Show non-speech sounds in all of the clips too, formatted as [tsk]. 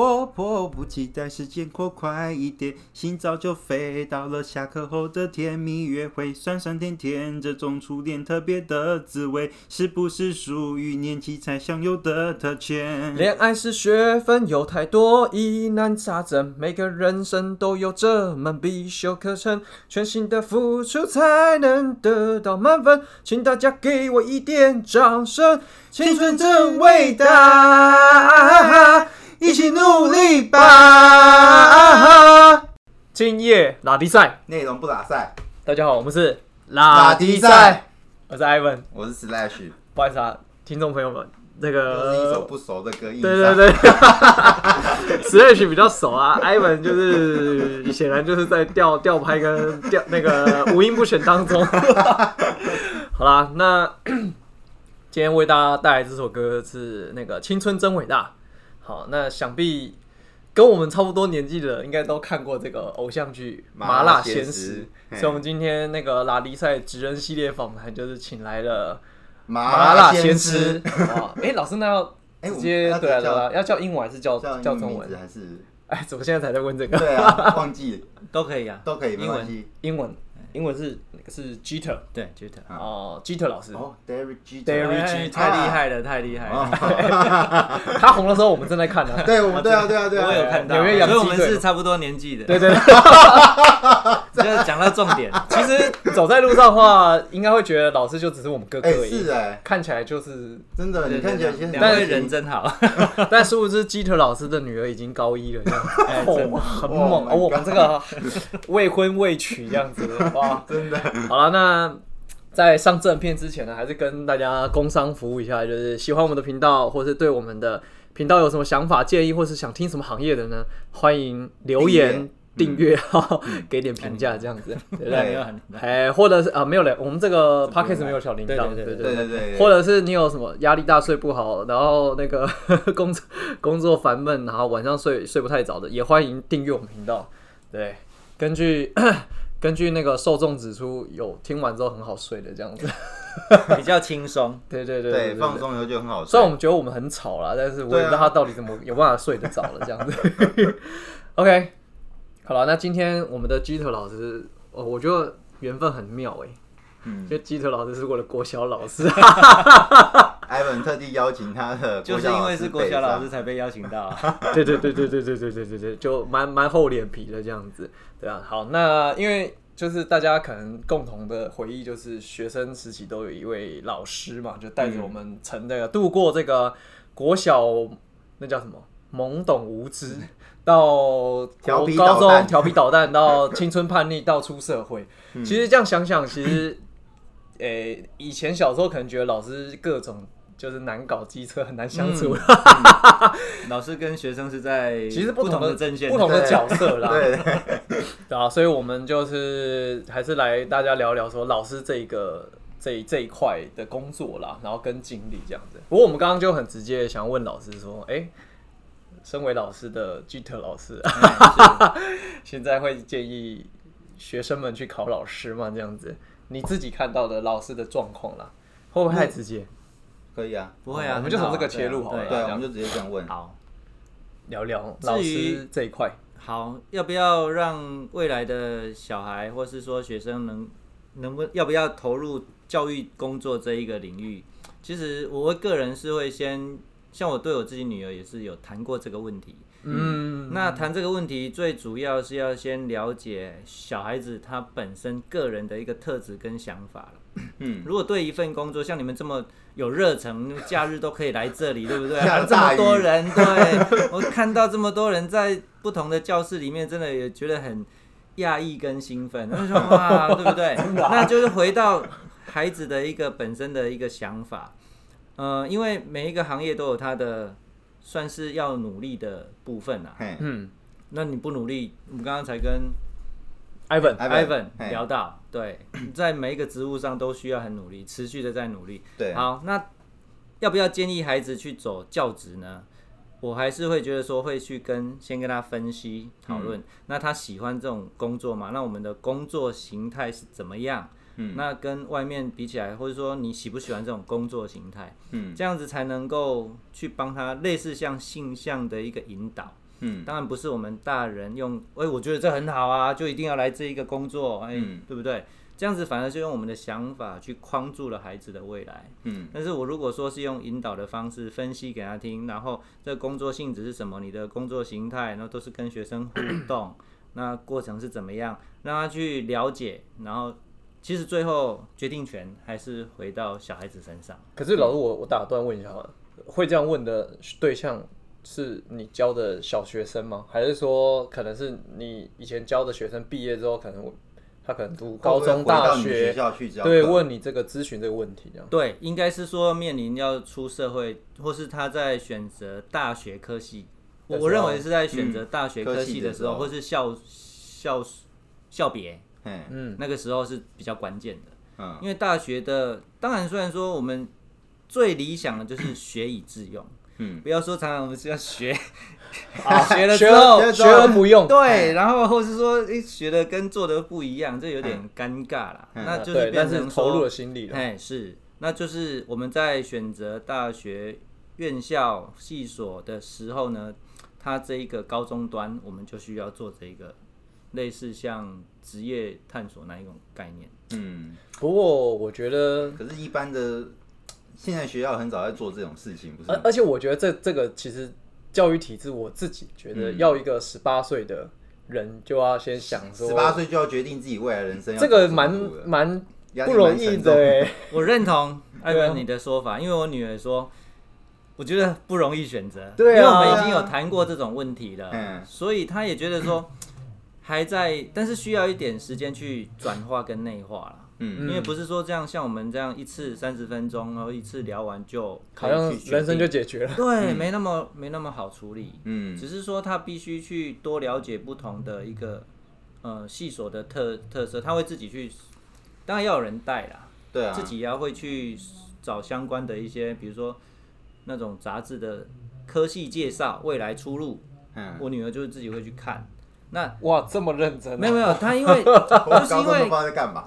我迫不及待，时间过快一点，心早就飞到了下课后的甜蜜约会，酸酸甜甜，这种初恋特别的滋味，是不是属于年纪才享有的特权？恋爱是学分，有太多疑难杂症，每个人生都有这门必修课程，全心的付出才能得到满分，请大家给我一点掌声，青春真伟大。一起努力吧！今夜拉迪赛，内容不拉赛。大家好，我们是拉迪赛，我是 Ivan，我是 Slash。不好意思啊，听众朋友们，这个是一首不熟的歌。对对对，[laughs] Slash 比较熟啊，Ivan 就是显然就是在调调拍跟调那个五音不全当中。[laughs] 好啦，那 [coughs] 今天为大家带来这首歌是那个《青春真伟大》。好，那想必跟我们差不多年纪的，应该都看过这个偶像剧《麻辣鲜师》。所以，我们今天那个拉力赛职人系列访谈，就是请来了麻辣鲜师。哎，老师，那要 [laughs] 直接对啊对啊，要叫英文还是叫叫中文？还是哎，怎么现在才在问这个？对啊，忘记 [laughs] 都可以啊，都可以，英文英文。英文是是 Jeter，对 Jeter，哦，Jeter 老师，哦，Derek Jeter，Derek Jeter，太厉害了，太厉害了。[laughs] 他红的时候我们正在看呢。对，我们对啊，对啊，对啊，我有看到。纽约洋所以我们是差不多年纪的。对对。[laughs] 就讲到重点，其实走在路上的话，应该会觉得老师就只是我们哥哥而已。是哎，看起来就是真的，你看起来两位人真好。[laughs] 但殊不知，Jeter 老师的女儿已经高一了，这样子，[laughs] 很猛。我们这个 [laughs] 未婚未娶这样子，哇，真的。好了，那在上正片之前呢，还是跟大家工商服务一下，就是喜欢我们的频道，或是对我们的频道有什么想法、建议，或是想听什么行业的呢？欢迎留言、订阅哈，[laughs] 给点评价这样子，对不对？哎，或者是啊，没有嘞，我们这个 podcast 没有小铃铛，对对对对对。或者是你有什么压力大、睡不好，然后那个 [laughs] 工作 [laughs] 工作烦闷，然后晚上睡睡不太早的，也欢迎订阅我们频道。对，根据。[coughs] 根据那个受众指出，有听完之后很好睡的这样子，比较轻松。对对对对，放松以后就很好睡。虽然我们觉得我们很吵啦，但是我也不知道他到底怎么有办法睡得着了这样子。OK，好了，那今天我们的基特老师，哦，我觉得缘分很妙哎。嗯，因为基特老师是我的国小老师。[laughs] 艾文特地邀请他的，[laughs] 就是因为是国小老师才被邀请到。[laughs] 对对对对对对对对对对，就蛮蛮厚脸皮的这样子，对啊。好，那因为就是大家可能共同的回忆，就是学生时期都有一位老师嘛，就带着我们成那个度过这个国小那叫什么懵懂无知，到高中调皮捣蛋，到青春叛逆，到出社会。其实这样想想，其实 [coughs] 诶，以前小时候可能觉得老师各种。就是难搞，机车很难相处。[laughs] 老师跟学生是在其实不同的阵线、不同的角色啦。[laughs] 对，对啊，所以我们就是还是来大家聊聊说老师这一个这这一块的工作啦，然后跟经历这样子。不过我们刚刚就很直接想问老师说，哎，身为老师的巨特老师，[laughs] 现在会建议学生们去考老师吗？这样子，你自己看到的老师的状况啦，会不会太直接？可以啊，不会啊，我们就从这个切入好了，对，我们就直接这样问。好，聊聊老师这一块。好，要不要让未来的小孩，或是说学生能能不要不要投入教育工作这一个领域？其实我个人是会先，像我对我自己女儿也是有谈过这个问题。嗯，那谈这个问题最主要是要先了解小孩子他本身个人的一个特质跟想法了。[coughs] 嗯，如果对一份工作像你们这么有热忱，[laughs] 假日都可以来这里，对不对？[laughs] 这么多人，对我看到这么多人在不同的教室里面，真的也觉得很讶异跟兴奋。那说哇，对不对？[laughs] 那就是回到孩子的一个本身的一个想法。嗯，因为每一个行业都有它的算是要努力的部分啊。嗯，那你不努力，我们刚刚才跟。Ivan，Ivan 聊到，对，[clears throat] 在每一个职务上都需要很努力，持续的在努力。对，好，那要不要建议孩子去走教职呢？我还是会觉得说，会去跟先跟他分析讨论，那他喜欢这种工作吗？那我们的工作形态是怎么样？嗯，那跟外面比起来，或者说你喜不喜欢这种工作形态？嗯，这样子才能够去帮他类似像性向的一个引导。嗯当然不是我们大人用，哎、我觉得这很好啊，就一定要来这一个工作，哎、嗯对不对？这样子反而就用我们的想法去框住了孩子的未来。嗯但是我如果说是用引导的方式分析给他听，然后这工作性质是什么，你的工作形态，然后都是跟学生互动，[coughs] 那过程是怎么样，让他去了解，然后其实最后决定权还是回到小孩子身上。可是老师，我我打断问一下好了，会这样问的对象是你教的小学生吗？还是说可能是你以前教的学生毕业之后，可能他可能读高中、大你学学，校去教对，课问你这个咨询这个问题这样。对，应该是说面临要出社会，或是他在选择大学科系，我认为是在选择大学科科系的时候，或是校校校别，嘿嗯，那个时候是比较关键的。嗯。因为大学的，当然虽然说我们最理想的就是学以致用，嗯，不要说常常我们是要学 [laughs] [laughs] 啊学了之后学了不用，对，然后或是说诶学的跟做的不一样，这有点尴尬啦。嗯。那就是，变但是成投入了心力了。哎，是，那就是我们在选择大学院校系所的时候呢，它这一个高中端，我们就需要做这一个类似像职业探索那一种概念。嗯，不过我觉得，可是，一般的现在学校很早在做这种事情，不是？而而且我觉得这这个其实教育体制，我自己觉得嗯要一个十八岁的人就要先想说，十八岁就要决定自己未来人生要这个蛮蛮不容易的哎。[laughs] 我认同艾对啊文你的说法，因为我女儿说，我觉得不容易选择，对啊因为我们已经有谈过这种问题了，嗯所以她也觉得说还在，但是需要一点时间去转化跟内化了。嗯因为不是说这样，像我们这样一次三十分钟，然后一次聊完就可好像人生就解决了。对，没那么没那么好处理。嗯只是说他必须去多了解不同的一个呃系所的特特色，他会自己去，当然要有人带啦，对啊，自己也要会去找相关的一些，比如说那种杂志的科系介绍、未来出路，嗯，我女儿就是自己会去看。那哇，这么认真啊，没有没有，他因为我 [laughs] 就是因为。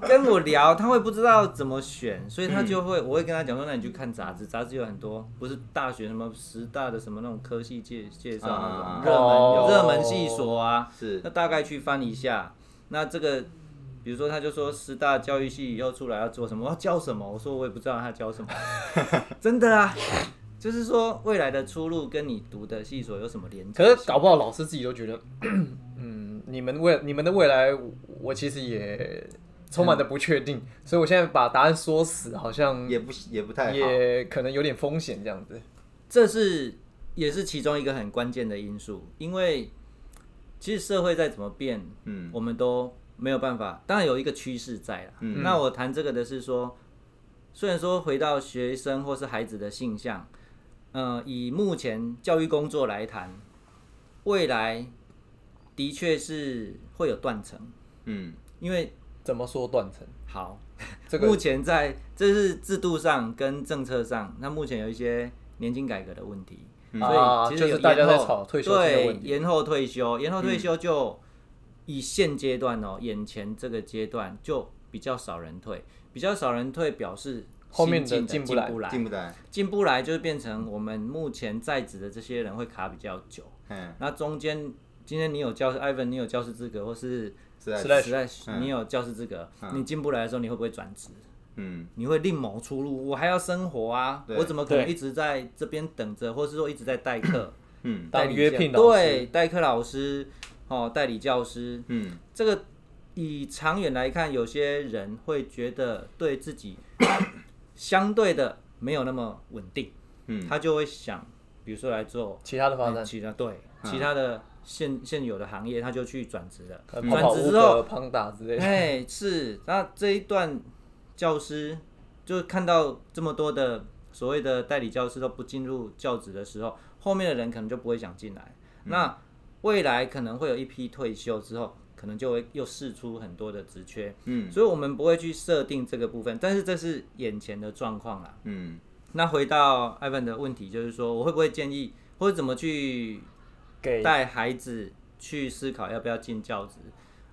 跟我聊，他会不知道怎么选，所以他就嗯会，我会跟他讲说，那你去看杂志，杂志有很多，不是大学什么十大的什么那种科系介介绍那啊种热门热门系所啊，是那大概去翻一下，那这个。比如说，他就说师大教育系以后出来要做什么，要教什么？我说我也不知道他教什么，[laughs] 真的啊，就是说未来的出路跟你读的系所有什么连接？可是搞不好老师自己都觉得，嗯，你们未你们的未来，我其实也充满着不确定，所以我现在把答案说死，好像也不也不太好。也可能有点风险这样子。这是也是其中一个很关键的因素，因为其实社会再怎么变，嗯我们都没有办法。当然有一个趋势在了。嗯那我谈这个的是说，虽然说回到学生或是孩子的性向，呃，以目前教育工作来谈，未来的确是会有断层，嗯因为怎么说断层？好，[laughs] 这个目前在这是制度上跟政策上，那目前有一些年金改革的问题，所以其实有就是大家在退休的对问题延后退休，延后退休就以现阶段哦，眼前这个阶段就比较少人退，比较少人退表示后面进进不来，进不来。进不来就是变成我们目前在职的这些人会卡比较久，嗯，那中间今天你有教 Ivan 你有教师资格，或是实在 Slash 实在嗯。你有教师资格，你进不来的时候你会不会转职？嗯。你会另谋出路，我还要生活啊，我怎么可能一直在这边等着，或是说一直在代课？嗯。理约聘老师。对，代课老师，哦，代理教师，嗯。这个以长远来看，有些人会觉得对自己相对的没有那么稳定，嗯。他就会想，比如说来做其他的发展。嗯，其他对嗯。其他的现现有的行业，他就去转职了。转职之后格、胖打之类的。哎，是，那这一段教师就看到这么多的所谓的代理教师都不进入教职的时候，后面的人可能就不会想进来。那未来可能会有一批退休之后，可能就会又试出很多的职缺，嗯所以我们不会去设定这个部分，但是这是眼前的状况啦。嗯那回到 Ivan 的问题，就是说我会不会建议，或者怎么去给带孩子去思考要不要进教职。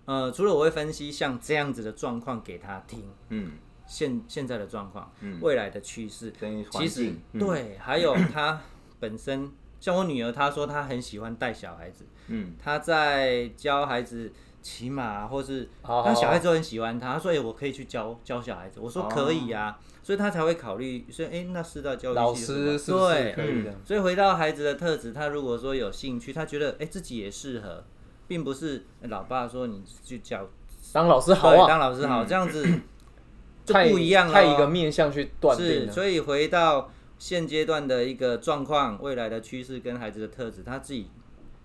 呃，除了我会分析像这样子的状况给他听，嗯，现现在的状况，嗯。未来的趋势，其实对，还有他本身像我女儿，她说她很喜欢带小孩子，嗯，她在教孩子骑马，或是那小孩子都很喜欢他，他说：“哎、我可以去教教小孩子。”我说：“哦可以啊。所以他才会考虑，所以哎、那师大教育老师是是对可以的？所以回到孩子的特质，他如果说有兴趣，他觉得哎、自己也适合，并不是哎老爸说你去教当老师好对啊，当老师好，这样子 [coughs] 就不一样了哦。太一个面向去断定是，所以回到现阶段的一个状况，未来的趋势跟孩子的特质，他自己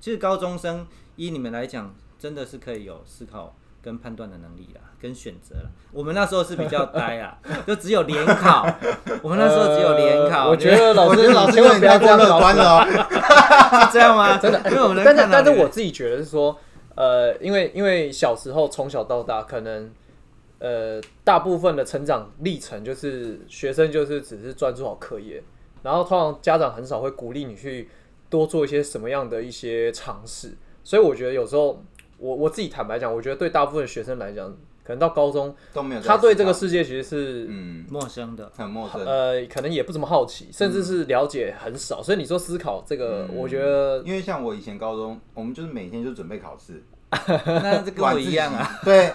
其实高中生依你们来讲，真的是可以有思考跟判断的能力啦，跟选择啦。我们那时候是比较呆啊，[laughs] 就只有联考，我们那时候只有联考。呃我觉得老师老师千万不要这样乐搞观了哦。是 [laughs] 这样吗？真的，因为我们但是我自己觉得是说，呃，因为因为小时候从小到大，可能呃大部分的成长历程就是学生就是只是专注好课业，然后通常家长很少会鼓励你去多做一些什么样的一些尝试，所以我觉得有时候我我自己坦白讲，我觉得对大部分学生来讲，可能到高中，都没有在他对这个世界其实是嗯陌生的，很陌生，呃，可能也不怎么好奇，甚至是了解很少，所以你说思考这个，嗯我觉得因为像我以前高中，我们就是每天就准备考试，那这跟我一样啊。对，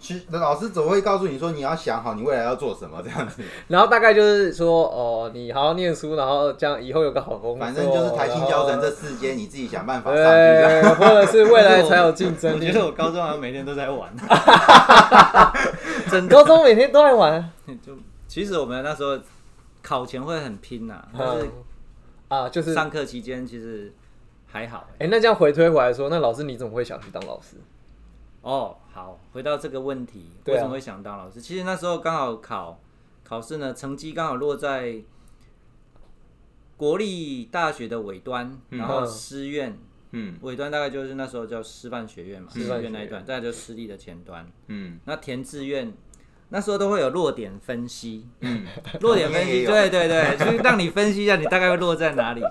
其实老师总会告诉你说你要想好你未来要做什么这样子，然后大概就是说，哦，你好好念书，然后这样以后有个好工作，反正就是台新教程这四间你自己想办法上或者是未来才有竞争力。我觉。得我高中好像每天都在玩，[laughs] 整高中每天都在玩，就其实我们那时候考前会很拼呐、但是嗯啊，就是，哎、上课期间其实还好、欸。那这样回推回来说，那老师你怎么会想去当老师？哦，好，回到这个问题，为什么会想当老师？其实那时候刚好考考试呢，成绩刚好落在国立大学的尾端，然后嗯师院嗯尾端大概就是那时候叫师范学院嘛，师师范学院院那一段，再来就私立的前端。嗯那填志愿那时候都会有落点分析，嗯，[laughs] 落点分析，[laughs] 对对对，就是 [laughs] 让你分析一下你大概会落在哪里，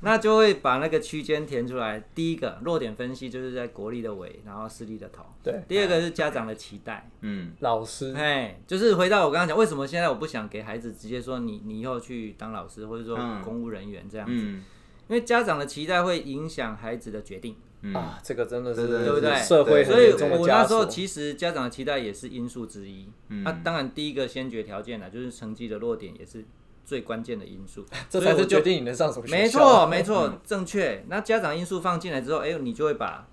那就会把那个区间填出来。第一个落点分析就是在国立的尾，然后私立的头。对，第二个是家长的期待，嗯。老师，哎，就是回到我刚刚讲，为什么现在我不想给孩子直接说你你以后去当老师，或者说嗯。公务人员这样子，嗯因为家长的期待会影响孩子的决定，嗯啊，这个真的是对对不对社会所以我那时候。其实家长的期待也是因素之一。嗯那、当然第一个先决条件呢，就是成绩的落点也是最关键的因素，[laughs] 这才是决定你能上什么学校。没错，[laughs] 没错，正确。那家长因素放进来之后，哎、你就会把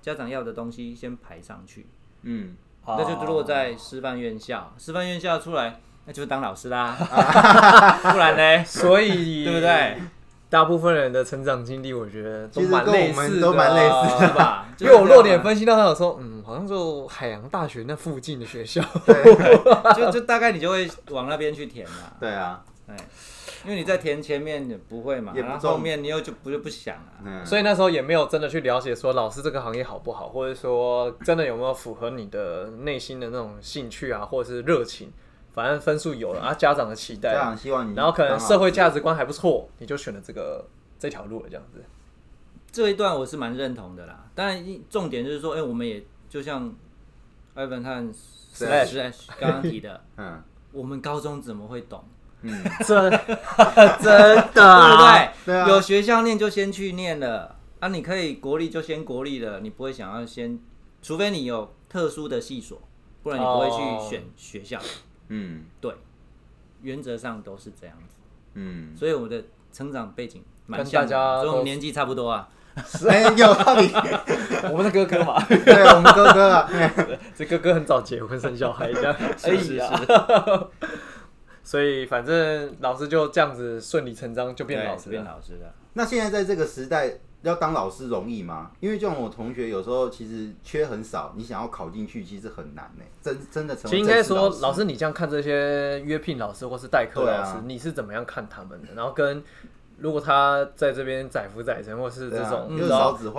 家长要的东西先排上去，嗯，啊那就落在师范院校。师范院校出来，那就是当老师啦，[laughs] 不然呢？所以对不对？大部分人的成长经历，我觉得都蛮类似的啊，都蛮类似是吧？[laughs] 因为我弱点分，析到他有说，嗯，好像就海洋大学那附近的学校，就就大概你就会往那边去填嘛。对啊，哎，因为你在填前面你不会嘛，也不中然后后面你又就不就不想啊。嗯，所以那时候也没有真的去了解说老师这个行业好不好，或者说真的有没有符合你的内心的那种兴趣啊，或者是热情。反正分数有了啊，家长的期待家，长希望你，然后可能社会价值观还不错，你就选了这个这条路了，这样子。这一段我是蛮认同的啦。当然，一重点就是说，哎、我们也就像 Ivan 和 Slash Slash 刚刚提的，[laughs] 嗯我们高中怎么会懂？嗯，[laughs] 真 [laughs] 真对不对？对啊有学校念就先去念了啊，你可以国立就先国立了，你不会想要先，除非你有特殊的系所，不然你不会去哦选学校。嗯对，原则上都是这样子。嗯，所以我的成长背景蛮跟像的，大家都所以我们年纪差不多 [laughs] 啊。哎，有道理，[laughs] 我们的哥哥嘛，[laughs] 对我们哥哥啊，这哥哥很早结婚生小孩这样，哎是是呀，所以反正老师就这样子顺理成章就变老师了。变老师了。那现在在这个时代，要当老师容易吗？因为就像我同学有时候其实缺很少，你想要考进去其实很难呢。真真的成为其实应该说，老师你这样看这些约聘老师或是代课老师，你是怎么样看他们的？然后跟如果他在这边载浮载沉，或是这种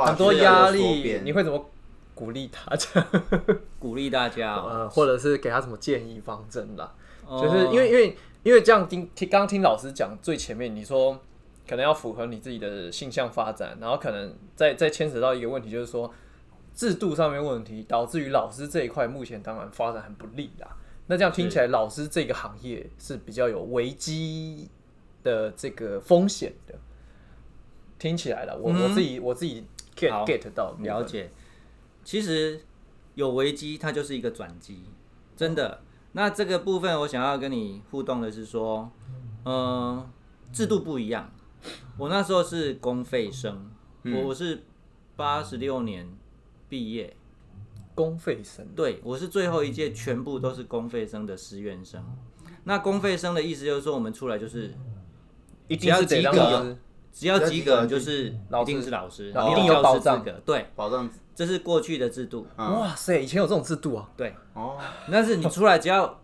很多压力，你会怎么鼓励他？鼓励大家、哦，[laughs] 呃，或者是给他什么建议方针啦？哦就是因为因为因为这样听听刚刚听老师讲最前面你说可能要符合你自己的性向发展，然后可能再再牵扯到一个问题，就是说制度上面问题，导致于老师这一块目前当然发展很不利啦。那这样听起来，老师这个行业是比较有危机的这个风险的。听起来了，我、嗯我自己我自己 get get 到了。解。其实有危机，它就是一个转机，真的。那这个部分，我想要跟你互动的是说，嗯、制度不一样。我那时候是公费生，我我是八十六年毕业，公费生对我是最后一届，全部都是公费生的师院生。那公费生的意思就是说，我们出来就是一只要是得及格让老师只要及及格就是一定是老师，然后一定你有保障资格。对，保障这是过去的制度。嗯哇塞，以前有这种制度啊！对，哦，但是你出来只要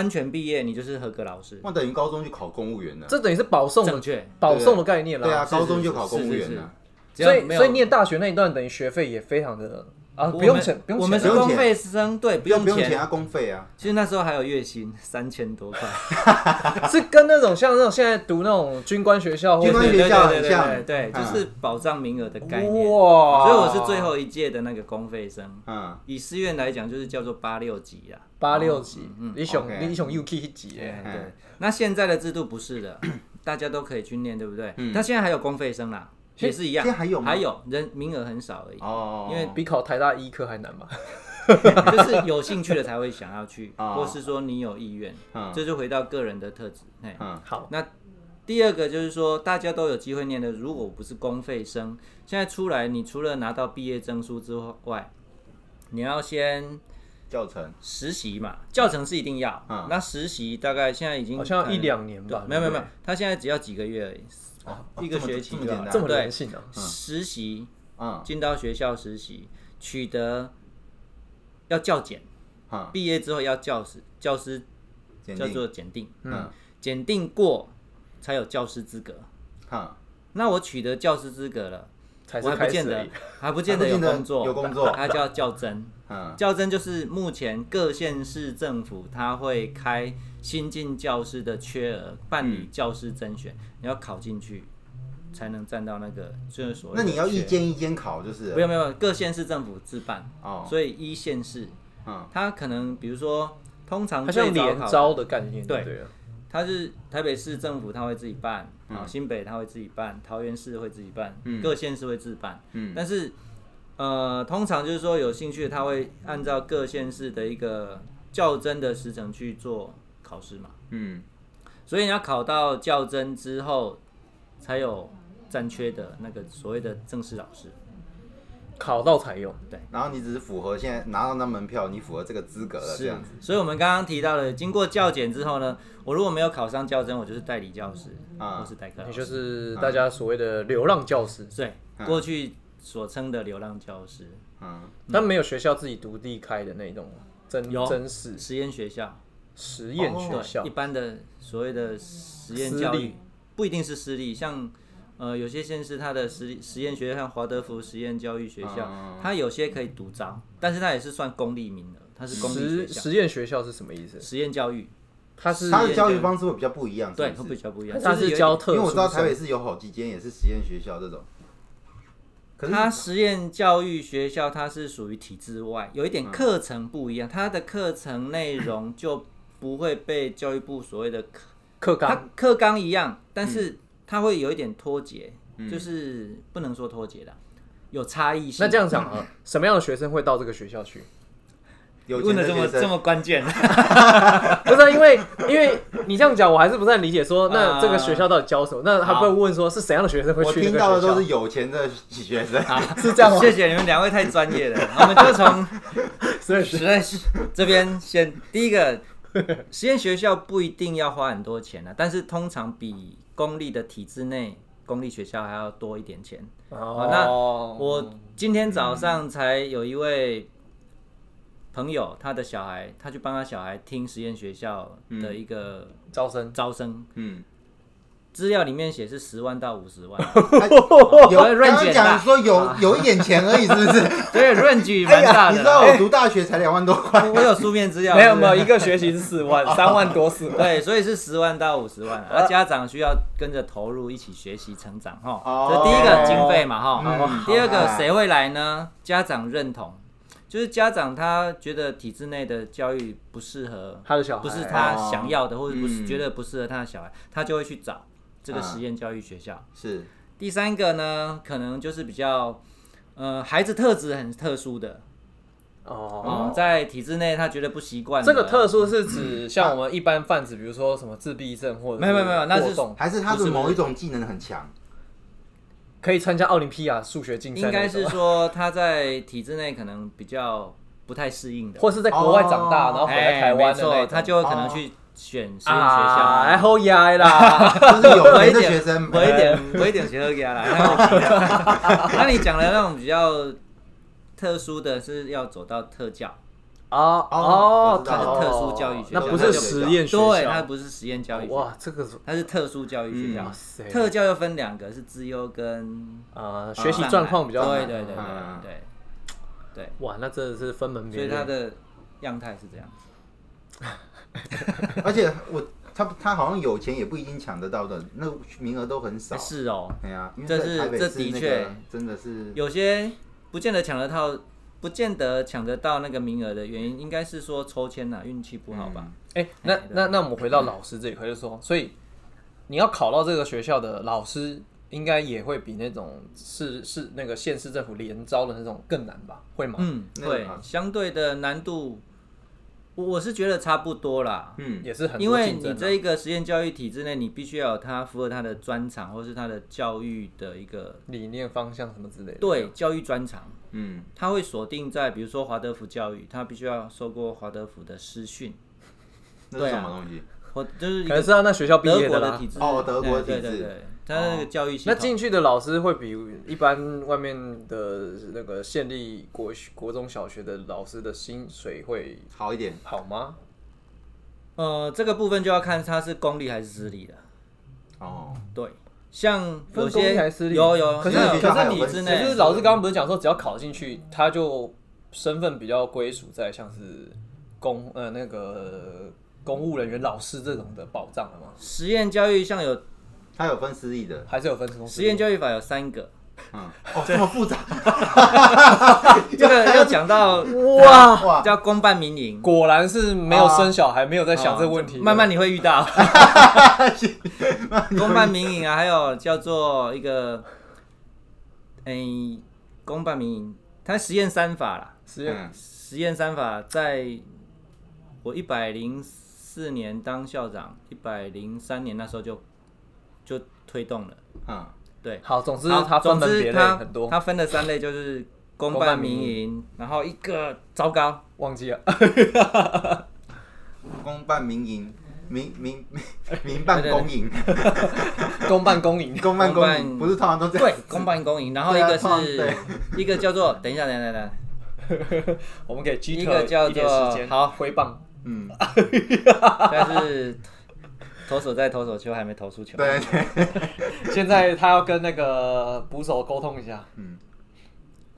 安全毕业，你就是合格老师，那等于高中就考公务员了。这等于是保送的正确。保送的概念了。对啊，高中就考公务员了。所以所以念大学那一段等于学费也非常的啊，不用钱，不用钱啊。我们是公费生，对，不用钱。不用钱啊，公费啊。其实那时候还有月薪三千多块，[laughs] 是跟那种像那种现在读那种军官学校或者是军官学校对对对很像对就是保障名额的概念。哇，所以我是最后一届的那个公费生。嗯，以师院来讲，就是叫做八六级啊。八六级，你熊 OK 你熊 UK 一级对。那现在的制度不是的，大家都可以去念，对不对？那现在还有公费生啦，也是一样。现在还有吗还有人名额很少而已，哦，因为比考台大医科还难嘛？[laughs] 就是有兴趣的才会想要去，哦 [laughs] 或是说你有意愿，嗯这就回到个人的特质。嘿，嗯好，那第二个就是说，大家都有机会念的，如果不是公费生，现在出来，你除了拿到毕业证书之外，你要先教程实习嘛，教程是一定要。嗯那实习大概现在已经好像一两年吧对，没有没有没有，他现在只要几个月而已，哦 [laughs] 一个学期这么简单这么对人性啊！实习嗯。进到学校实习，取得要教检，嗯，毕业之后要教师教师叫做检定，嗯。检定过才有教师资格。嗯，那我取得教师资格了，才是我还不见得开始，[laughs] 还不见得有工作，有工作。它叫教甄。嗯。教甄就是目前各县市政府他会开新进教师的缺额，办理教师甄选，你要考进去才能占到那个就是所谓那你要一间一间考就是了。不用不用，各县市政府自办，哦，所以一县市嗯。它可能比如说通常它像最早考联招的概念，对。它是台北市政府，它会自己办，嗯。啊、新北它会自己办，桃园市会自己办，嗯。各县市会自办。嗯。但是，呃，通常就是说有兴趣的，他会按照各县市的一个较真的时程去做考试嘛。嗯。所以你要考到较真之后，才有占缺的那个所谓的正式老师。考到才用。然后你只是符合现在拿到那门票，你符合这个资格了这是样子，，所以我们刚刚提到了，经过教检之后呢，我如果没有考上教真，我就是代理教师，啊。或是代课老师。也就是大家所谓的流浪教师，对，过去所称的流浪教师，嗯但没有学校自己独立开的那种真有。真实实验学校，实验学校，一，般的所谓的实验私立。教育，不一定是私立，像呃有些县市它的实实验学校，像华德福实验教育学校，嗯它有些可以独招，但是它也是算公立名额，它是公立学校，实实验学校是什么意思？实验教育，它是他的教育方式会比较不一样，对，是不是？会比较不一样，它就是教特殊生，因为我知道台北市有好几间也是实验学校这种，可是它实验教育学校，它是属于体制外，有一点课程不一样，它的课程内容就不会被教育部所谓的课，它课纲课纲一样，但是它会有一点脱节，嗯就是不能说脱节的，有差异性。那这样讲啊，什么样的学生会到这个学校去？有问的这么这么关键，[laughs] 不是啊因为因为你这样讲，我还是不太理解。说那啊这个学校到底教什么？那他不会问说是怎样的学生会我去这个听到的学校都是有钱的学生，[laughs] 是这样吗？谢谢你们两位太专业了，我们就从所以实验这边先第一个，实验学校不一定要花很多钱啊，但是通常比公立的体制内公立学校还要多一点钱。哦。那我今天早上才有一位朋友，他的小孩，他去帮他小孩听实验学校的一个招生。招生，嗯，资料里面写是十万到五十万，[laughs] 有刚 range 刚很大。讲说有有一点钱而已，是不是？[laughs] 所以 range [laughs] 哎呀，蛮大的你知道。我读大学才两万多块，我我有书面资料，没有没有一个学期是四万，三万多四万。对，所以是十万到五十万，而家长需要跟着投入一起学习成长哈。哦。这第一个经费嘛哈。嗯。第二个好。谁会来呢？家长认同，就是家长他觉得体制内的教育不适合，他的小孩。不是他想要的，或者不是嗯。觉得不适合他的小孩，他就会去找这个啊。实验教育学校。是。第三个呢，可能就是比较呃孩子特质很特殊的。哦，哦，在体制内他觉得不习惯的。这个特殊是指像我们一般贩子，比如说什么自闭症或者没有没有没有那是还是他是某一种技能很强？可以参加奥林匹亚数学竞赛应该是说他在体制内可能比较不太适应的，或是在国外长大，哦。然后回来台湾的哎没错那种。他就可能哦。去选实验学校。啊，还好呀啦，[laughs] 就是有我 [laughs] 一点学生，我一点，我一点学喝给他来。那 [laughs] 那你讲的那种比较特殊的是要走到特教，哦哦它是特殊教育学校，那不是实验学对，它，不是实验教育，哇，这个是它是特殊教育学校。特教又分两个，是资优跟呃学习状况比较对好对对对嗯对对。哇，那真的是分门别，所以。它的样态是这样。[laughs] 而且我他他好像有钱也不一定抢得到的，那名额都很少。是哦，哎呀，因为这是在台北这市那的确个真的是有些不见得抢得到，不见得抢得到那个名额的原因，应该是说抽签呐，运气不好吧？哎，那那那我们回到老师这一块，就是说，所以你要考到这个学校的老师，应该也会比那种市市那个县市政府连招的那种更难吧？会吗？嗯，对那个啊，相对的难度，我我是觉得差不多啦。嗯也是很多因为竞争啊你这一个实验教育体制内，你必须要有他符合他的专长，或是他的教育的一个理念方向什么之类的。对教育专长，嗯，他会锁定在比如说华德福教育，他必须要受过华德福的师训，那是什么东西？或就是可能是他那学校毕德业的体制哦德国对体制对对对，它那个教育系统。那进去的老师会比一般外面的那个县立国国中小学的老师的薪水会好一点好吗？呃，这个部分就要看他是公立还是私立的。哦。对，像分公立有些还是私立有有，可是可是你有分私体制内就是老师刚刚不是讲说，只要考进去，他就身份比较归属在像是公呃那个公务人员、老师这种的保障了吗？实验教育像有它有分私立的，还是有分公司实验教育法有三个，嗯，[laughs] 哦，这么复杂，[laughs] 这个要讲到哇，哇，叫公办民营，果然是没有生小孩，没有在想这个问题。[laughs] 慢慢你会遇到。公办民营啊，还有叫做一个，诶、公办民营，它实验三法啦，实验。嗯实验三法在我一百零四年当校长，一百零三年那时候就就推动了。嗯，对，好，总之好它分总门别很多，他分了三类，就是公公办办民营，然后一个糟糕，忘记了。[laughs] 公办民营，民民民 [laughs] 民办公营，[laughs] 公办公营，公办公营，不是通常都这样？对，公办公营，然后一个是一个叫做，等一下，等一下，等一下，我们给 G 一特个叫做，好挥棒。嗯，[laughs] 但是投手在投手球还没投出球，对。对，[laughs] 现在他要跟那个捕手沟通一下。嗯。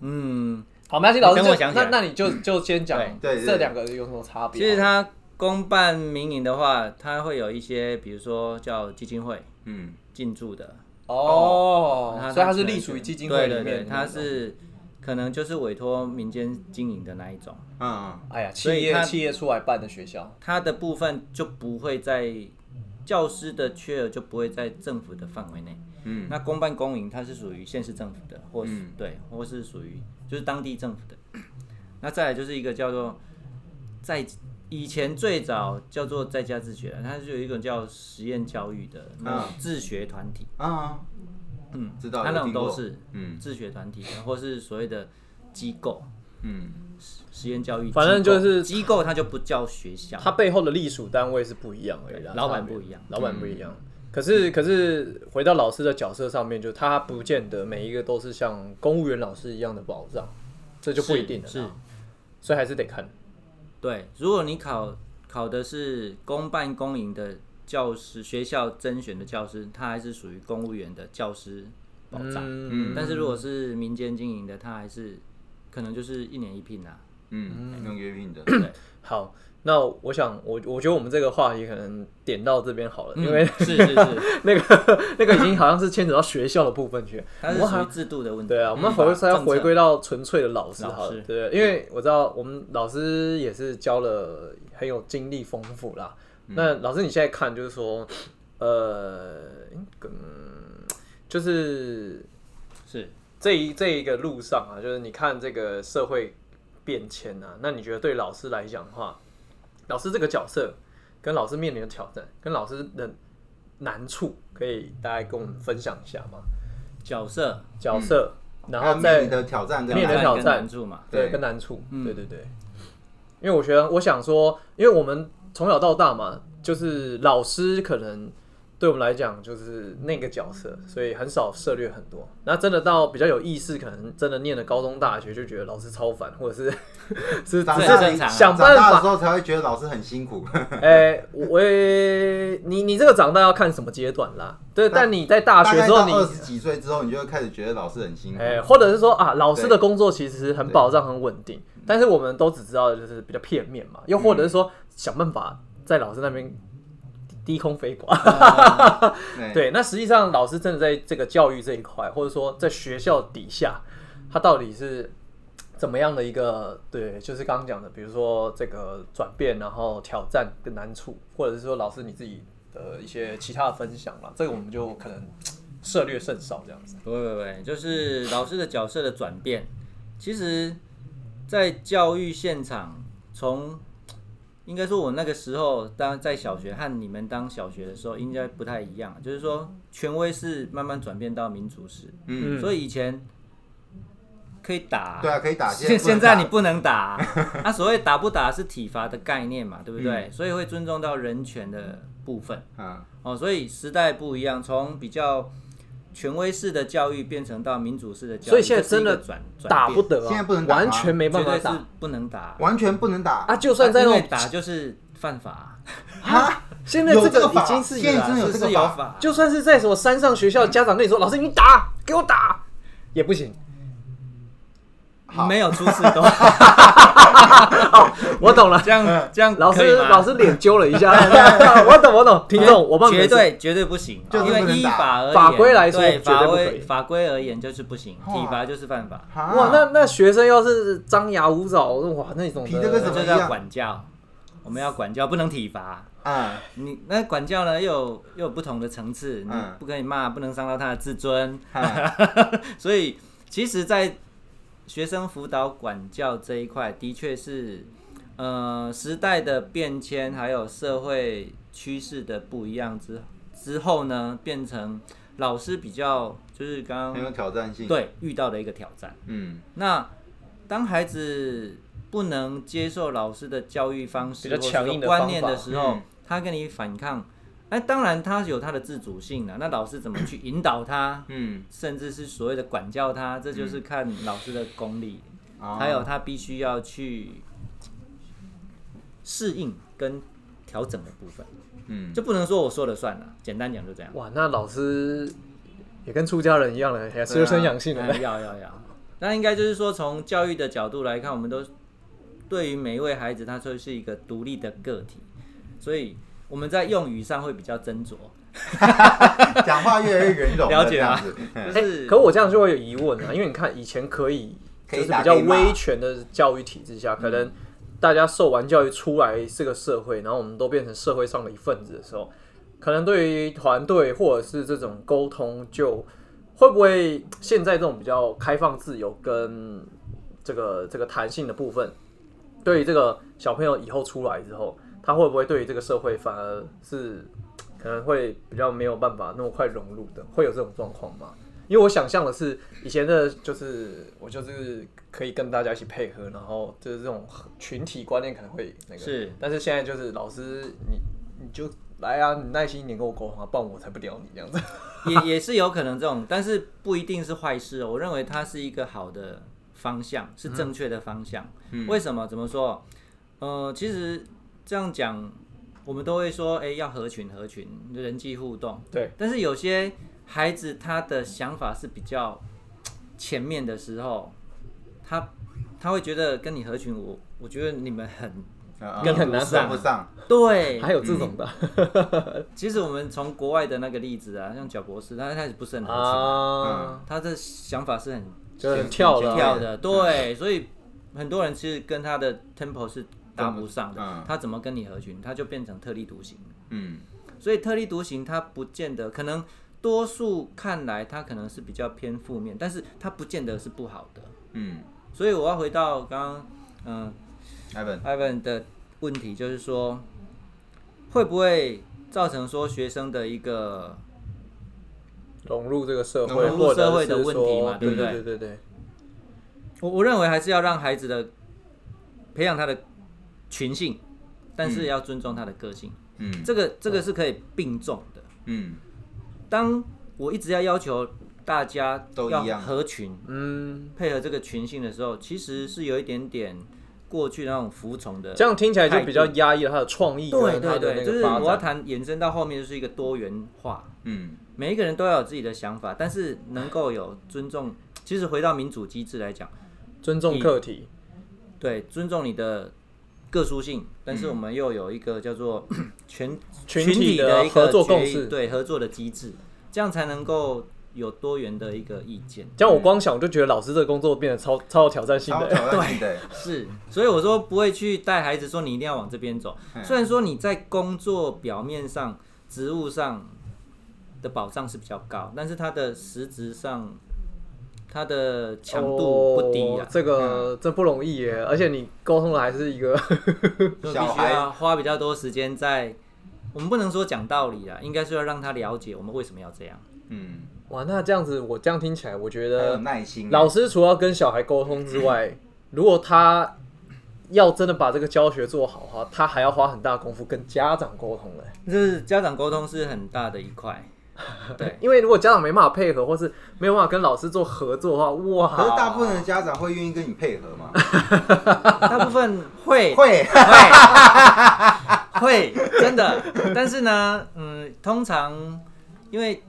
嗯，好，没关系，老师那那你就就先讲对对这两个有什么差别？其实他公办民营的话，他会有一些，比如说叫基金会嗯，进驻的，哦，所以它是隶属于基金会的那种。是可能就是委托民间经营的那一种。嗯哎呀，企所以它业企业出来办的学校，它的部分就不会在教师的缺额就不会在政府的范围内。嗯。那公办公营它是属于县市政府的，或是、嗯。对，或是属于就是当地政府的。那再来就是一个叫做在以前最早叫做在家自学，它是有一种叫实验教育的那种自学团体，啊，嗯，知道他那种都是嗯。自学团体的，或是所谓的机构嗯，实验教育，反正就是机构，它就不叫学校，它背后的隶属单位是不一样而已啦，老板不一样。老板不一样。可是可是回到老师的角色上面，就他不见得每一个都是像公务员老师一样的保障，这就不一定了啦。是是。所以还是得看。对，如果你考考的是公办公营的教师，学校甄选的教师，他还是属于公务员的教师保障。嗯，但是如果是民间经营的，他还是可能就是一年一聘啊。嗯，用约聘的，[clears throat] 对，好，那我想我我觉得我们这个话题可能点到这边好了，因为嗯是是是，[laughs] 那个 [laughs] 那个已经好像是牵扯到学校的部分去了。它是我属于制度的问题。对啊，我们嗯回是要回归到纯粹的老师老好了师，对，因为我知道我们老师也是教了很有经历丰富啦。那老师你现在看就是说，[sniffs] 呃，嗯，就是是。这一这一个路上啊，就是你看这个社会变迁啊，那你觉得对老师来讲的话，老师这个角色跟老师面临的挑战，跟老师的难处，可以大概跟我们分享一下吗？角色。角色，然后在面临的挑战跟面临的挑跟战难处嘛，对，对。跟难处，嗯对对。对。因为我觉得，我想说，因为我们从小到大嘛，就是老师可能对我们来讲就是那个角色，所以很少涉略很多。那真的到比较有意识，可能真的念了高中、大学，就觉得老师超烦，或者是 [laughs] 是只是想办法的时。候才会觉得老师很辛苦。[laughs] 哎、我你你这个长大要看什么阶段啦？对，但你在大学之后，你二十几岁之后，你就会开始觉得老师很辛苦。哎、或者是说啊，老师的工作其实很保障、很稳定，但是我们都只知道就是比较片面嘛，又或者是说想办法在老师那边低空飞过。对 [laughs] 对，那实际上老师真的在这个教育这一块，或者说在学校底下，他到底是怎么样的一个对，就是刚刚讲的，比如说这个转变，然后挑战跟难处，或者是说老师你自己的一些其他的分享啦，这个我们就可能涉略甚少这样子。不会不会，就是老师的角色的转变，其实，在教育现场，从应该说我那个时候当在小学和你们当小学的时候，应该不太一样，就是说权威是慢慢转变到民主式，嗯，所以以前可以打，对啊，可以打。现现在你不能打，[laughs] 啊，所谓打不打是体罚的概念嘛，对不对？所以会尊重到人权的部分。嗯哦，所以时代不一样，从比较权威式的教育变成到民主式的教育，所以现在真的打不得啊，现在不能打吗完全没办法打不能打，完全不能打啊！就算在那种打就是犯法，[laughs] 啊！现在这个有这个法已经是现在真的有是这个法是有法，就算是在什么山上学校，家长跟你说：“老师，你打，给我打。”也不行。好。没有出事都。[laughs] 我懂了，这样这样老师老师脸揪了一下。我懂我懂，听众我帮你绝对绝对不行，就是因为依法而言，法规来说法规法规而言就是不行，哇体罚就是犯法，啊哇，那那学生要是张牙舞爪，哇那种皮这个的这叫管教，我们要管教，不能体罚。啊，你那管教呢，又有又有不同的层次，你嗯。不可以骂，不能伤到他的自尊，啊 [laughs] 所以其实，在学生辅导管教这一块，的确是呃时代的变迁，还有社会趋势的不一样之之后呢，变成老师比较就是刚刚很有刚挑战性。，对遇到的一个挑战。嗯，那当孩子不能接受老师的教育方式比较或者强硬的说观念的时候，嗯他跟你反抗，哎，当然他有他的自主性啊，那老师怎么去引导他，嗯，甚至是所谓的管教他，这就是看老师的功力，哦还有他必须要去适应跟调整的部分，嗯，就不能说我说了算了，简单讲就这样。哇，那老师也跟出家人一样了，也修身养性了哎。要要要，那应该就是说，从教育的角度来看，我们都对于每一位孩子，他都是一个独立的个体，所以我们在用语上会比较斟酌，[laughs] 讲话越来越圆融了解啊 [laughs] 就是、可我这样就会有疑问啊，因为你看以前可以就是比较威权的教育体制下，可能大家受完教育出来这个社会，然后我们都变成社会上的一份子的时候，可能对于团队或者是这种沟通，就会不会现在这种比较开放、自由跟这个这个弹性的部分，对于这个小朋友以后出来之后，他会不会对于这个社会反而是 [tsk] 可能会比较没有办法那么快融入的，会有这种状况吗？因为我想象的是以前的，就是我就是可以跟大家一起配合，然后就是这种群体观念可能会那个，是但是现在就是老师你你就来啊，你耐心一点跟我沟通啊，不然我才不屌你这样子。[laughs] 也也是有可能这种，但是不一定是坏事哦。我认为它是一个好的方向，是正确的方向。为什么？怎么说？呃，其实这样讲，我们都会说，哎、要合群合群，人际互动。对，但是有些孩子他的想法是比较前面的时候，他他会觉得跟你合群，我我觉得你们很嗯跟很难上。对。还有这种的。[laughs] 其实我们从国外的那个例子啊，像贾博士，他一开始不是很合群，啊，他的想法是很就是很跳的。啊跳的，对，所以很多人其实跟他的 tempo 是搭不上的，嗯。他怎么跟你合群，他就变成特立独行。嗯。所以特立独行，他不见得可能多数看来他可能是比较偏负面，但是他不见得是不好的。嗯。所以我要回到刚刚嗯，Ivan，Ivan 的问题，就是说会不会造成说学生的一个融入这个社会，融入社会的问题嘛对不对对对对，我我认为还是要让孩子的培养他的群性，但是要尊重他的个性，嗯这个这个是可以并重的。嗯当我一直要要求大家要都一样合群，嗯，配合这个群性的时候，其实是有一点点过去那种服从的。这样听起来就比较压抑了他的创意对跟他的对对，就是个发。我要谈延伸到后面就是一个多元化，嗯每一个人都要有自己的想法，但是能够有尊重。其实回到民主机制来讲，尊重客体，对，尊重你的个殊性，但是我们又有一个叫做 [coughs] 全群体体的一个合作共识。对合作的机制，这样才能够有多元的一个意见。这样我光想我就觉得老师这个工作变得超超有挑战性超的。挑战性的，[laughs] 是，所以我说不会去带孩子说你一定要往这边走。嗯虽然说你在工作表面上、职务上的保障是比较高，但是它的实质上，它的强度不低啊，哦这个这不容易耶，而且你沟通的还是一个 [laughs] 小孩要花比较多时间在。我们不能说讲道理啦，应该是要让他了解我们为什么要这样。嗯，哇，那这样子我这样听起来，我觉得耐心，老师除了跟小孩沟通之外，如果他要真的把这个教学做好的话，他还要花很大功夫跟家长沟通嘞。就是家长沟通是很大的一块，[laughs] 对，因为如果家长没办法配合，或是没有办法跟老师做合作的话，哇，可是大部分的家长会愿意跟你配合吗？[laughs] 大部分会 [laughs] 会，会会真的，但是呢，嗯，通常因为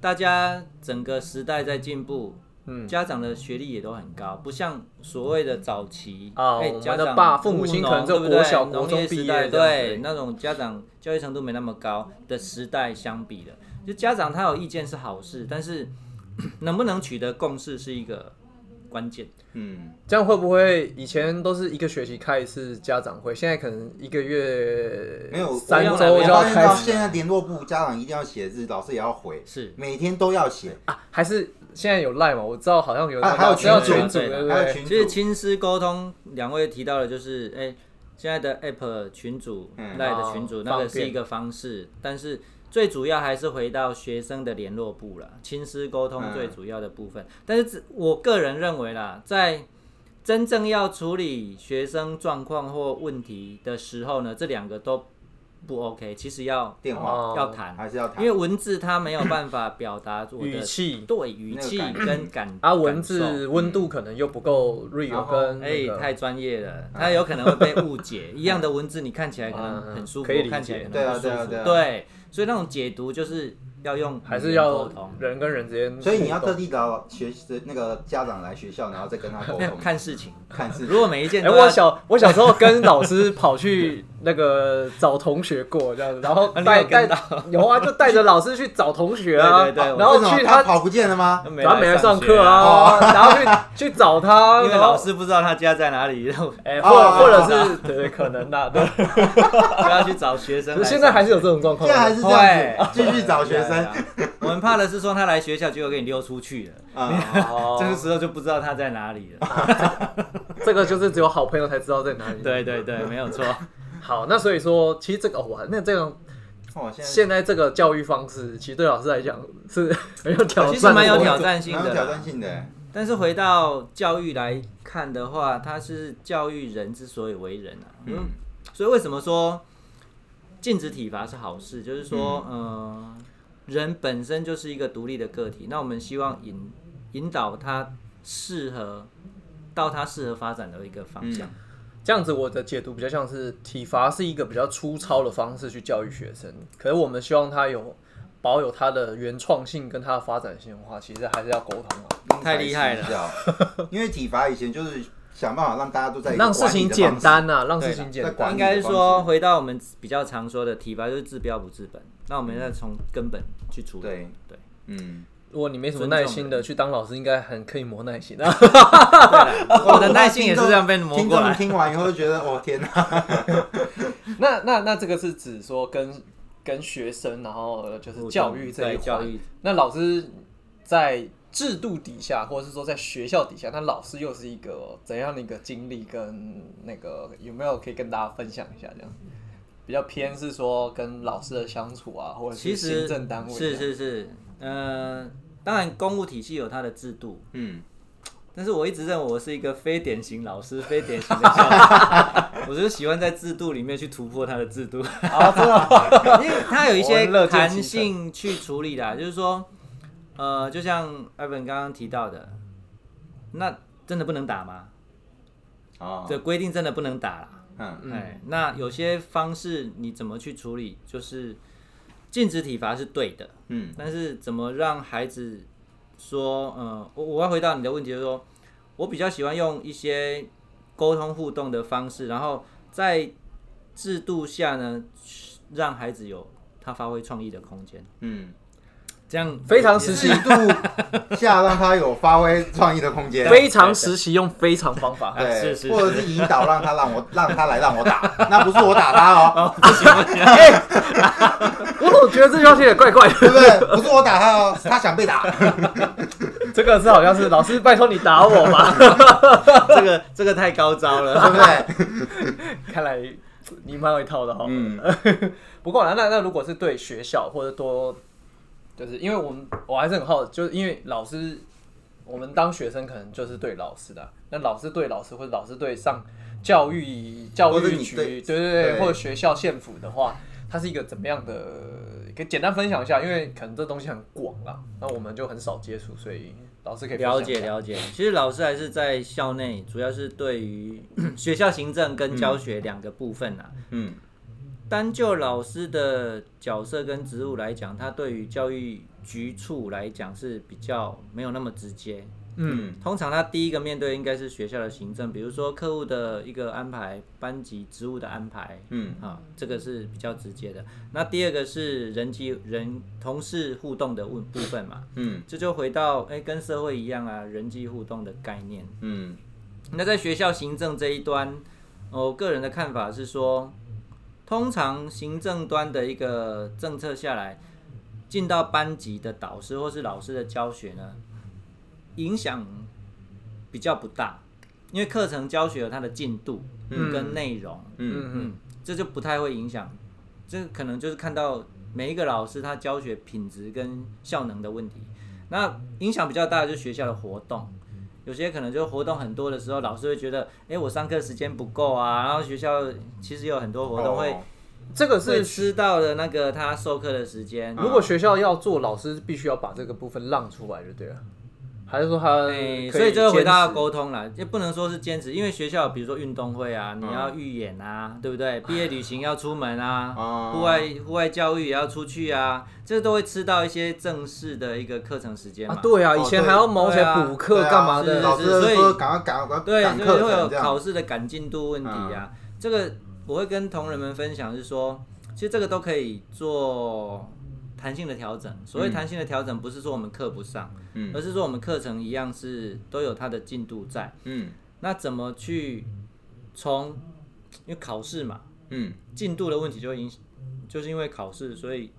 大家整个时代在进步，嗯家长的学历也都很高，不像所谓的早期啊我们哎家长的爸父母亲可能只有务农对不对国小国农业中毕业对那种家长教育程度没那么高的时代相比的，就家长他有意见是好事，但是 [coughs] 能不能取得共识是一个关键。嗯，这样会不会以前都是一个学期开一次家长会，现在可能一个月没有三周就要开始现在联络部家长一定要写字，老师也要回，是每天都要写，啊？还是现在有赖嘛？我知道好像有啊还有群组群组，对？还有群其实主，亲师沟通，两位提到的就是，哎、现在的 App 群主、嗯赖的群主，哦那个是一个方式，但是最主要还是回到学生的联络部了，亲师沟通嗯。最主要的部分。但是只我个人认为啦，在真正要处理学生状况或问题的时候呢，这两个都不 OK。其实要电话。哦。要谈，还是要谈。因为，文字它没有办法表达我的语气。对语气跟感啊，文字受温度可能又不够 real，跟哎、太专业了，它有可能会被误解。一样的文字，你看起来可能很舒服，嗯可以看起来可对啊能不舒服。对所以那种解读就是要用还是要沟通，人跟人之间互动，所以你要特地找学那个家长来学校，然后再跟他沟通，[laughs] 看事情。看事情。如果每一件哎、都要我小我小时候跟老师跑去那个找同学过这样子，然后带带有跟到？[laughs] 有啊，就带着老师去找同学啊，对对对然后去他，他跑不见了吗？没然后没来上课学啊，啊，[laughs] 然后去去找他，[laughs] 因为老师不知道他家在哪里，然后哎、哦或或者是对对，可能的，对，就要去找学生现在还是有这种状况现在还是这样会。子，继续找学生。啊我们怕的是说他来学校，结果给你溜出去了，啊，哦。这个时候就不知道他在哪里了。这个就是只有好朋友才知道在哪里。对对对，没有错。好，那所以说，其实这个哇，那这样哦，现在现在这个教育方式，其实对老师来讲是很有挑战，其实蛮有挑战性的啦蛮有挑战性的，但是回到教育来看的话，它是教育人之所以为人啊。嗯嗯，所以为什么说禁止体罚是好事？就是说，嗯、人本身就是一个独立的个体，那我们希望引引导他适合到他适合发展的一个方向。这样子，我的解读比较像是体罚是一个比较粗糙的方式去教育学生，可是我们希望他有保有他的原创性跟他的发展性的话，其实还是要沟通啊，太厉害了。了，[laughs] 因为体罚以前就是想办法让大家都在一个让事情简单呐、让事情简单。应该是说，回到我们比较常说的体罚就是治标不治本，那我们再从根本去处理。对。对。嗯，如果你没什么耐心的去当老师，应该很可以磨耐心啊。[laughs] 我的 [laughs] 耐心也是这样被磨过来。听完以后就觉得，哦天哪，[laughs] 那那那这个是指说跟跟学生，然后呃就是教育这一环对教育那老师在制度底下，或者是说在学校底下，那老师又是一个怎样的一个经历？跟那个有没有可以跟大家分享一下？这样比较偏是说跟老师的相处啊，或者是行政单位是是是，呃，当然公务体系有它的制度，嗯，但是我一直认为我是一个非典型老师，非典型的校长，[laughs] 我就是喜欢在制度里面去突破它的制度，啊，真的 [laughs] 因为它有一些弹性去处理的啊，就是说，呃，就像艾文刚刚提到的，那真的不能打吗？哦，这规定真的不能打啦。嗯哎，那有些方式你怎么去处理？就是禁止体罚是对的，嗯。但是怎么让孩子说，呃，我我要回答你的问题，就是说我比较喜欢用一些沟通互动的方式，然后在制度下呢，让孩子有他发挥创意的空间，嗯，这样非常时期度下让他有发挥创意的空间，[laughs] 非常时期用非常方法。对，是是或者是引导让他让我让他来让我打，那不是我打他哦，[laughs] 哦，不行不行，[laughs] 我总觉得这句话有点怪怪的。对不对？不是我打他哦，是他想被打。这个是好像是老师拜托你打我吧？这个这个太高招了，对不对？看来你蛮有一套的哈。嗯不过那那那如果是对学校或者多，就是因为我们我还是很好，就是因为老师，我们当学生可能就是对老师的，那老师对老师或者老师对上教育教育局，对对对或者学校县府的话，它是一个怎么样的？可以简单分享一下，因为可能这东西很广啦，那我们就很少接触，所以老师可以了解了解，其实老师还是在校内，主要是对于 [clears throat] 学校行政跟教学两个部分啊。嗯单就老师的角色跟职务来讲，他对于教育局处来讲是比较没有那么直接。嗯通常他第一个面对应该是学校的行政，比如说客户的一个安排、班级职务的安排，嗯啊，这个是比较直接的。那第二个是人际人同事互动的问部分嘛，嗯这就回到哎、跟社会一样啊，人际互动的概念。嗯那在学校行政这一端，呃我个人的看法是说，通常行政端的一个政策下来，进到班级的导师或是老师的教学呢，影响比较不大，因为课程教学有它的进度跟内容，嗯嗯嗯，这就不太会影响。这可能就是看到每一个老师他教学品质跟效能的问题。那影响比较大的就是学校的活动，有些可能就活动很多的时候，老师会觉得，哎、我上课时间不够啊。然后学校其实有很多活动会、哦这个是吃到了那个他授课的时间。如果学校要做，老师必须要把这个部分让出来，就对了。还是说他可哎，以所以就会回到沟通了，也不能说是坚持，因为学校比如说运动会啊，你要预演啊，对不对？[laughs] 毕业旅行要出门啊，哦户外户外教育也要出去啊，这都会吃到一些正式的一个课程时间嘛。啊，对啊，哦以前还要毛起来补课啊干嘛的？是老师所以说赶快赶快对，所以会有。考试的赶进度问题啊。这个我会跟同仁们分享是说，其实这个都可以做弹性的调整。所谓弹性的调整，不是说我们课不上，嗯而是说我们课程一样是都有它的进度在。嗯那怎么去从因为考试嘛，嗯进度的问题就会影，就是因为考试，所以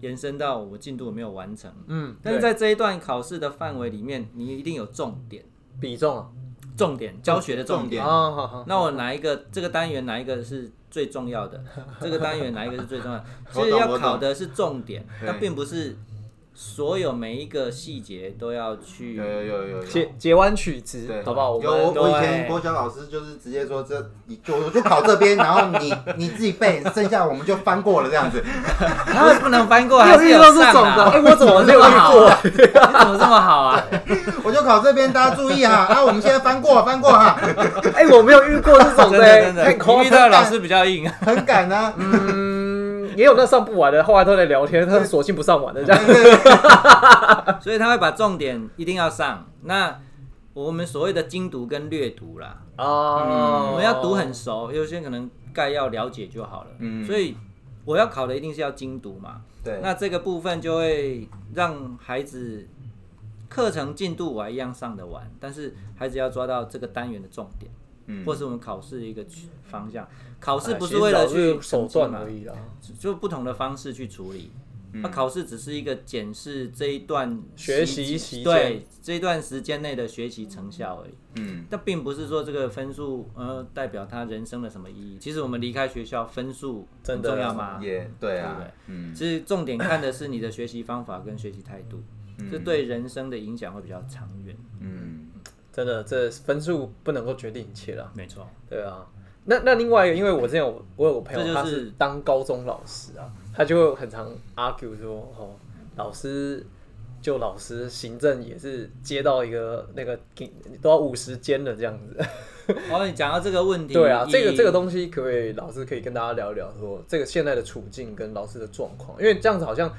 延伸到我进度没有完成。嗯，但是在这一段考试的范围里面，你一定有重点，比重啊，重点教学的重点。那我哪一个这个单元哪一个是最重要的？这个单元哪一个是最重要的？[laughs] 其实要考的是重点，对但并不是所有每一个细节都要去有。有有有有。截截弯曲直对，，好不好？我有我们我以前对国小老师就是直接说这你就我就考这边，然后你 [laughs] 你自己背，剩下我们就翻过了这样子。[laughs] 不是不能翻过，[laughs] 还是你有遇到这上的？哎，我怎么没有遇这么？你怎么这么好啊？我就考这边，大家注意哈。啊，我们现在翻过翻过哈，哎，我没有遇过这种真的的，真的，太夸你遇到的老师比较硬。很赶啊。嗯，也有那上不完的，后来都在聊天，他索性不上完的这样。[laughs] 所以他会把重点一定要上。那我们所谓的精读跟略读啦，哦我们要读很熟，有些可能概要了解就好了。嗯所以我要考的一定是要精读嘛。对，那这个部分就会让孩子课程进度我还一样上得完，但是孩子要抓到这个单元的重点。嗯或是我们考试的一个方向。考试哎不是为了去手段而已啦。就不同的方式去处理。嗯那、考试只是一个检视这一段学期习期对这一段时间内的学习成效而已。嗯但并不是说这个分数呃代表他人生的什么意义。其实我们离开学校，分数很重要吗？也对啊对不对，嗯其实重点看的是你的学习方法跟学习态度，这对人生的影响会比较长远。嗯真的，这分数不能够决定一切了。没错，对啊，那那另外一个，因为我之前有我有个朋友，就是他是当高中老师啊，他就会很常 argue 说，哦，老师就老师行政也是接到一个那个给都要五十间了这样子。[laughs] 哦，你讲到这个问题，对啊，这个以这个东西可不可以老师可以跟大家聊一聊说这个现在的处境跟老师的状况，因为这样子好像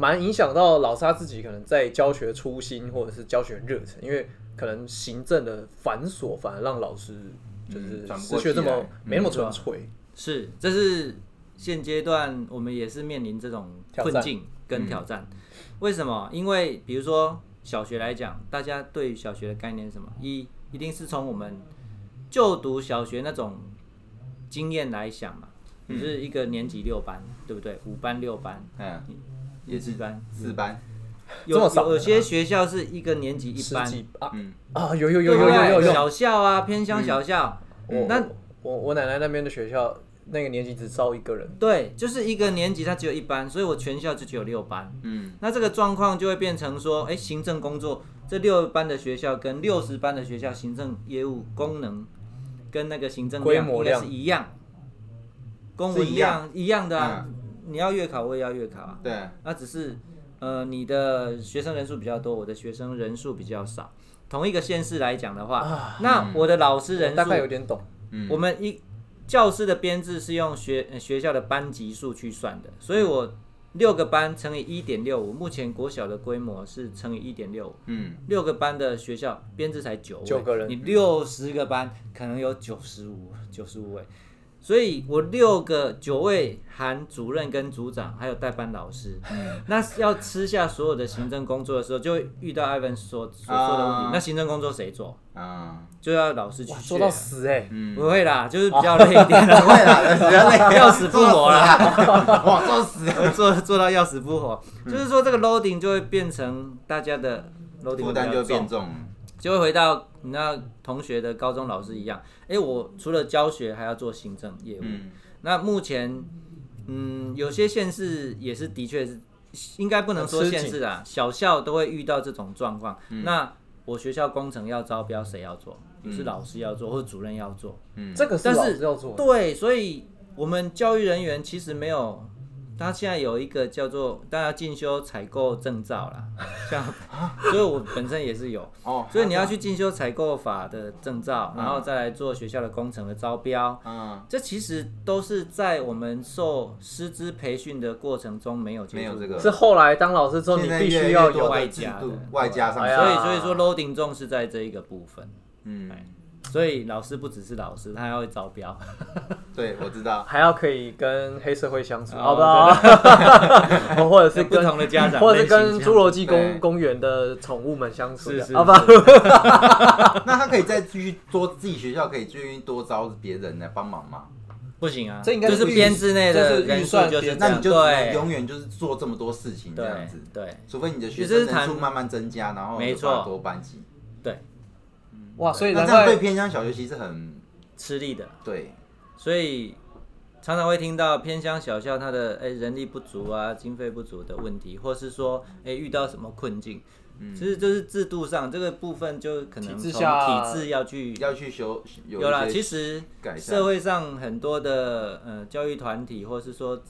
蛮影响到老师他自己可能在教学初心或者是教学热忱，因为可能行政的繁琐反而让老师就是嗯转不失去这么没那么嗯纯粹。是，这是现阶段我们也是面临这种困境跟挑战。为什么？因为比如说小学来讲，大家对小学的概念是什么？一一定是从我们就读小学那种经验来想嘛，嗯你是一个年级六班，对不对？五班六班，嗯，也是班，四班，有这么少有些学校是一个年级一十班，几啊嗯。啊，有有有有有有小校啊，偏乡小校，我那我我奶奶那边的学校，那个年级只招一个人。对，就是一个年级它只有一班，所以我全校就只有六班。嗯。那这个状况就会变成说，哎、行政工作这六班的学校跟六十班的学校行政业务功能跟那个行政规模量。应该是一样，公文一样。量一样的啊。你要月考，我也要月考啊。对，那只是呃，你的学生人数比较多，我的学生人数比较少。同一个县市来讲的话，那我的老师人我大概有数，点懂。嗯我们一教师的编制是用学呃学校的班级数去算的，所以我六个班乘以一点六五，目前国小的规模是乘以一点六五，嗯六个班的学校编制才九位九个人你六十个班可能有九十五九十五位，所以我六个九位含主任跟组长，还有代班老师，嗯。那要吃下所有的行政工作的时候，就会遇到 Ivan 所所说的问题。啊。那行政工作谁做？啊，就要老师去做到死哎、嗯，不会啦，就是比较累一点啦，[laughs] 不会啦，比较累，[laughs] 要死不活啦，[laughs] 哇，做死，做做到要死不活。就是说这个 loading 就会变成大家的 loading 负担就变重，重，就会回到你那同学的高中老师一样。哎、我除了教学还要做行政业务。嗯那目前，嗯，有些县市也是的确是，应该不能说县市啊，小校都会遇到这种状况。嗯那我学校工程要招标，谁要做？也是老师要做，或者主任要做。嗯，这个是老师要做。对，所以我们教育人员其实没有，他现在有一个叫做大家进修采购证照啦，[laughs] 像，所以我本身也是有，哦，所以你要去进修采购法的证照，然后再来做学校的工程的招标。嗯，这其实都是在我们受师资培训的过程中没有接触过。没有这个。是后来当老师之后，你必须要有外加的。外加上所以所以说 loading 重是在这一个部分，嗯，所以老师不只是老师，他还会招标。[laughs] 对，我知道，还要可以跟黑社会相处，哦好不好？[laughs] 或者是不跟同的家长或者是跟侏罗纪对公公园的宠物们相处，是是好不好？[laughs] 那他可以再继续多自己学校可以继续多招别人来帮忙吗？不行啊，这应该就是是编制内这是预数算就是这样，那你就只能对永远就是做这么多事情这样对子，对除非你的学生人数慢慢增加，然后没有办法错多班级。对，哇，所以难那这样对偏乡小学其实很吃力的，对，所以常常会听到偏乡小校它的哎、人力不足啊、经费不足的问题，或是说哎、遇到什么困境。其实就是制度上这个部分，就可能从体制下体制要去要去修有有啦，一些其实改善社会上很多的呃教育团体，或是说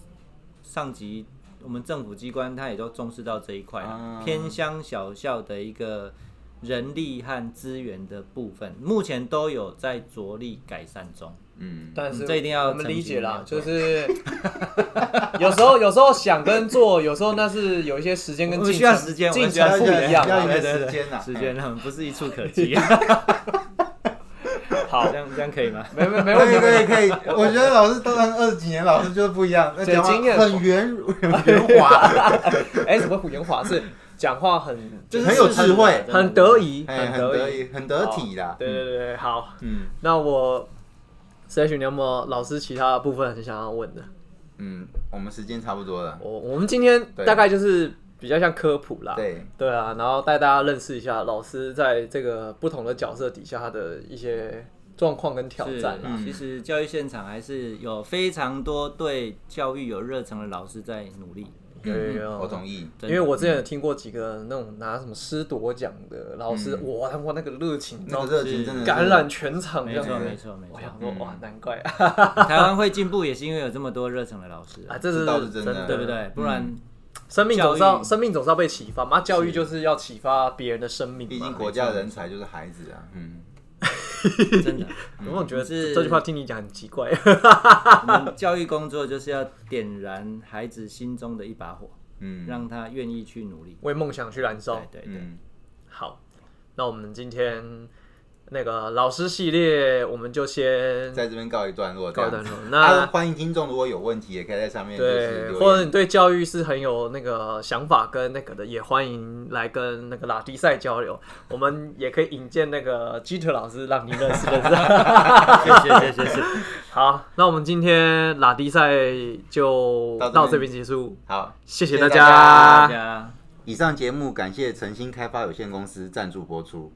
上级我们政府机关，他也都重视到这一块、啊。偏乡小校的一个人力和资源的部分，目前都有在着力改善中。嗯，但是嗯这一定要我们理解啦，就是 [laughs] 有时候有时候想跟做，有时候那是有一些时间跟进程进程不一样。对对对时间啊。时间上不是一触可及。[laughs] 好。这，样这样可以吗？没没没可以问题，可以。可以，我觉得老师当然二十几年老师就是不一样，那经验 [laughs] 很圆很圆滑，哎，什么虎岩华是讲话很就是很有智慧很得意，哎，很得得意，很得体啦。对对对对，好，嗯那我 Slash，你有没有老师其他部分很想要问的？嗯，我们时间差不多了。我我们今天大概就是比较像科普啦，对，对啊，然后带大家认识一下老师在这个不同的角色底下他的一些状况跟挑战啦。嗯其实教育现场还是有非常多对教育有热忱的老师在努力。有有有我同意。因为我之前有听过几个那种拿什么师夺奖的老师，哇，他们那个热情，那个热情真的感染全场这没错。没错，没错。我想说，哇，难怪啊，[laughs] 台湾会进步也是因为有这么多热忱的老师啊，这是这倒是真的的，对不对？不然生命总是要生命总是要被启发嘛，教育就是要启发别人的生命嘛。毕竟国家的人才就是孩子啊。嗯，[laughs] 真的，有没有觉得是这句话听你讲很奇怪？[laughs] 我们教育工作就是要点燃孩子心中的一把火，嗯让他愿意去努力。为梦想去燃烧对。对对，嗯，好，那我们今天那个老师系列，我们就先在这边告一段落。告一段。落。啊，那欢迎听众如果有问题，也可以在上面就是对，或者你对教育是很有那个想法跟那个的，也欢迎来跟那个拉迪赛交流。[laughs] 我们也可以引荐那个基特老师，让你认识认识。谢谢谢谢谢谢。[laughs] 好，那我们今天拉迪赛就到这边结束，好，谢谢大家。以上节目感谢诚心开发有限公司赞助播出。